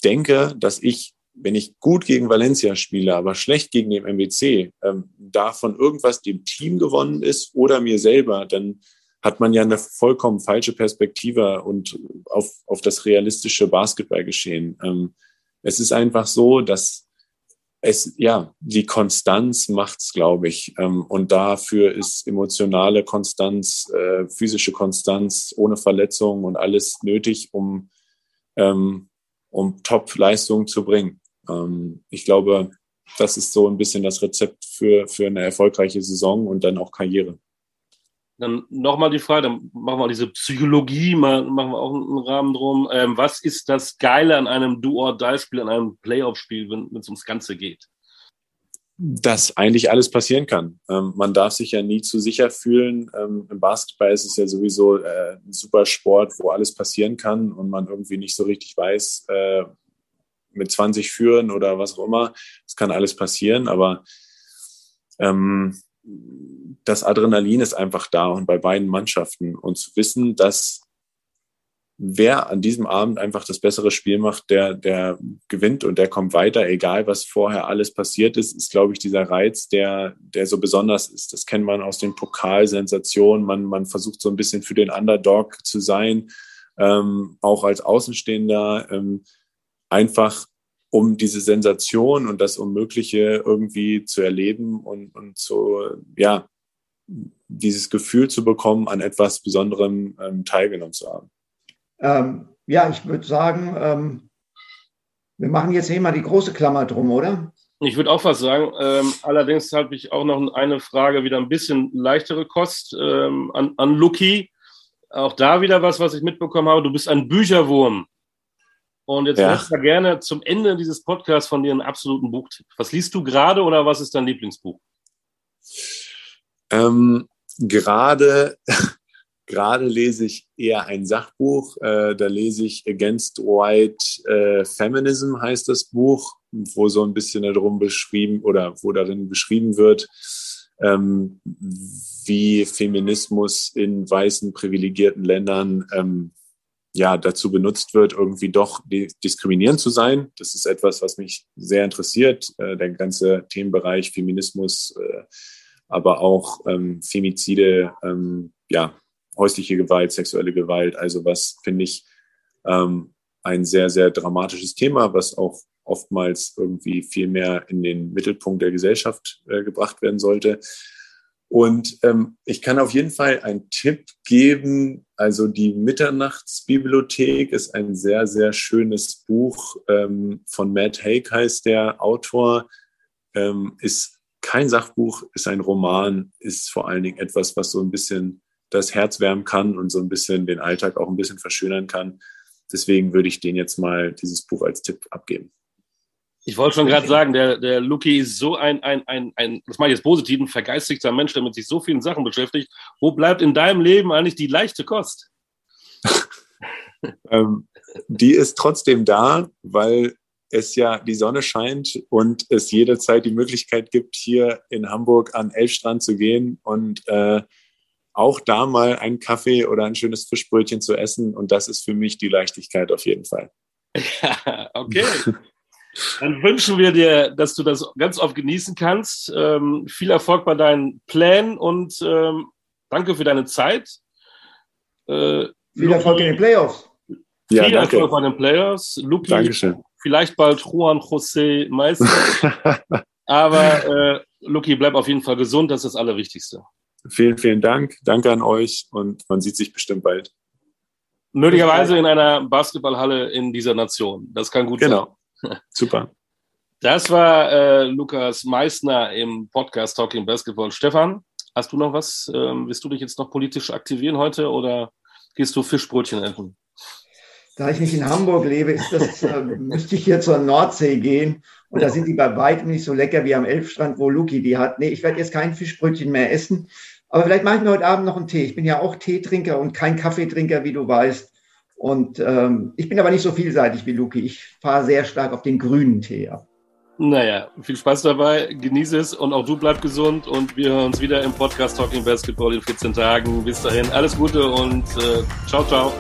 denke, dass ich, wenn ich gut gegen Valencia spiele, aber schlecht gegen den MBC, ähm, davon irgendwas dem Team gewonnen ist oder mir selber, dann hat man ja eine vollkommen falsche Perspektive und auf, auf das realistische Basketballgeschehen. Ähm, es ist einfach so, dass es, ja, die Konstanz macht's, glaube ich. Ähm, und dafür ist emotionale Konstanz, äh, physische Konstanz ohne Verletzungen und alles nötig, um, ähm, um Top-Leistungen zu bringen. Ähm, ich glaube, das ist so ein bisschen das Rezept für, für eine erfolgreiche Saison und dann auch Karriere. Dann nochmal die Frage, dann machen wir diese Psychologie, mal, machen wir auch einen Rahmen drum. Ähm, was ist das Geile an einem Do-or-Die-Spiel, an einem Playoff-Spiel, wenn es ums Ganze geht? Dass eigentlich alles passieren kann. Ähm, man darf sich ja nie zu sicher fühlen. Ähm, Im Basketball ist es ja sowieso äh, ein super Sport, wo alles passieren kann und man irgendwie nicht so richtig weiß, äh, mit 20 führen oder was auch immer. Es kann alles passieren, aber ähm, das Adrenalin ist einfach da und bei beiden Mannschaften. Und zu wissen, dass wer an diesem Abend einfach das bessere Spiel macht, der, der gewinnt und der kommt weiter, egal was vorher alles passiert ist, ist, glaube ich, dieser Reiz, der, der so besonders ist. Das kennt man aus den Pokalsensationen. Man, man versucht so ein bisschen für den Underdog zu sein, ähm, auch als Außenstehender, ähm, einfach um diese Sensation und das Unmögliche irgendwie zu erleben und, und so, ja, dieses Gefühl zu bekommen, an etwas Besonderem ähm, teilgenommen zu haben. Ähm, ja, ich würde sagen, ähm, wir machen jetzt hier mal die große Klammer drum, oder? Ich würde auch was sagen. Ähm, allerdings habe ich auch noch eine Frage, wieder ein bisschen leichtere Kost ähm, an, an Lucky. Auch da wieder was, was ich mitbekommen habe. Du bist ein Bücherwurm. Und jetzt ja. ich gerne zum Ende dieses Podcasts von dir einen absoluten Buchtipp. Was liest du gerade oder was ist dein Lieblingsbuch? Ähm, gerade, gerade lese ich eher ein Sachbuch. Äh, da lese ich Against White äh, Feminism heißt das Buch, wo so ein bisschen darum beschrieben oder wo darin beschrieben wird, ähm, wie Feminismus in weißen privilegierten Ländern ähm, ja, dazu benutzt wird, irgendwie doch diskriminierend zu sein. Das ist etwas, was mich sehr interessiert. Äh, der ganze Themenbereich Feminismus, äh, aber auch ähm, Femizide, ähm, ja, häusliche Gewalt, sexuelle Gewalt. Also was finde ich ähm, ein sehr, sehr dramatisches Thema, was auch oftmals irgendwie viel mehr in den Mittelpunkt der Gesellschaft äh, gebracht werden sollte. Und ähm, ich kann auf jeden Fall einen Tipp geben. Also die Mitternachtsbibliothek ist ein sehr, sehr schönes Buch ähm, von Matt Haig heißt der Autor. Ähm, ist kein Sachbuch, ist ein Roman, ist vor allen Dingen etwas, was so ein bisschen das Herz wärmen kann und so ein bisschen den Alltag auch ein bisschen verschönern kann. Deswegen würde ich den jetzt mal dieses Buch als Tipp abgeben. Ich wollte schon gerade sagen, der, der Luki ist so ein, ein, ein, ein, das meine ich jetzt positiv, ein vergeistigter Mensch, der mit sich so vielen Sachen beschäftigt. Wo bleibt in deinem Leben eigentlich die leichte Kost? ähm, die ist trotzdem da, weil es ja die Sonne scheint und es jederzeit die Möglichkeit gibt, hier in Hamburg an Elfstrand zu gehen und äh, auch da mal einen Kaffee oder ein schönes Fischbrötchen zu essen. Und das ist für mich die Leichtigkeit auf jeden Fall. Ja, okay. Dann wünschen wir dir, dass du das ganz oft genießen kannst. Ähm, viel Erfolg bei deinen Plänen und ähm, danke für deine Zeit. Äh, viel Erfolg in den Playoffs. Ja, viel danke. Erfolg bei den Playoffs. Luki, Dankeschön. vielleicht bald Juan José Meister. Aber äh, Luki, bleib auf jeden Fall gesund, das ist das Allerwichtigste. Vielen, vielen Dank. Danke an euch und man sieht sich bestimmt bald. Möglicherweise in einer Basketballhalle in dieser Nation. Das kann gut genau. sein. Genau. Super. Das war äh, Lukas Meissner im Podcast Talking Basketball. Stefan, hast du noch was? Ähm, willst du dich jetzt noch politisch aktivieren heute oder gehst du Fischbrötchen essen? Da ich nicht in Hamburg lebe, das, äh, müsste ich hier zur Nordsee gehen. Und da sind die bei weitem nicht so lecker wie am Elfstrand, wo Luki die hat. Nee, ich werde jetzt kein Fischbrötchen mehr essen. Aber vielleicht mache ich mir heute Abend noch einen Tee. Ich bin ja auch Teetrinker und kein Kaffeetrinker, wie du weißt. Und ähm, ich bin aber nicht so vielseitig wie Luki. Ich fahre sehr stark auf den grünen Tee ab. Naja, viel Spaß dabei, genieße es und auch du bleib gesund und wir hören uns wieder im Podcast Talking Basketball in 14 Tagen. Bis dahin, alles Gute und äh, ciao, ciao.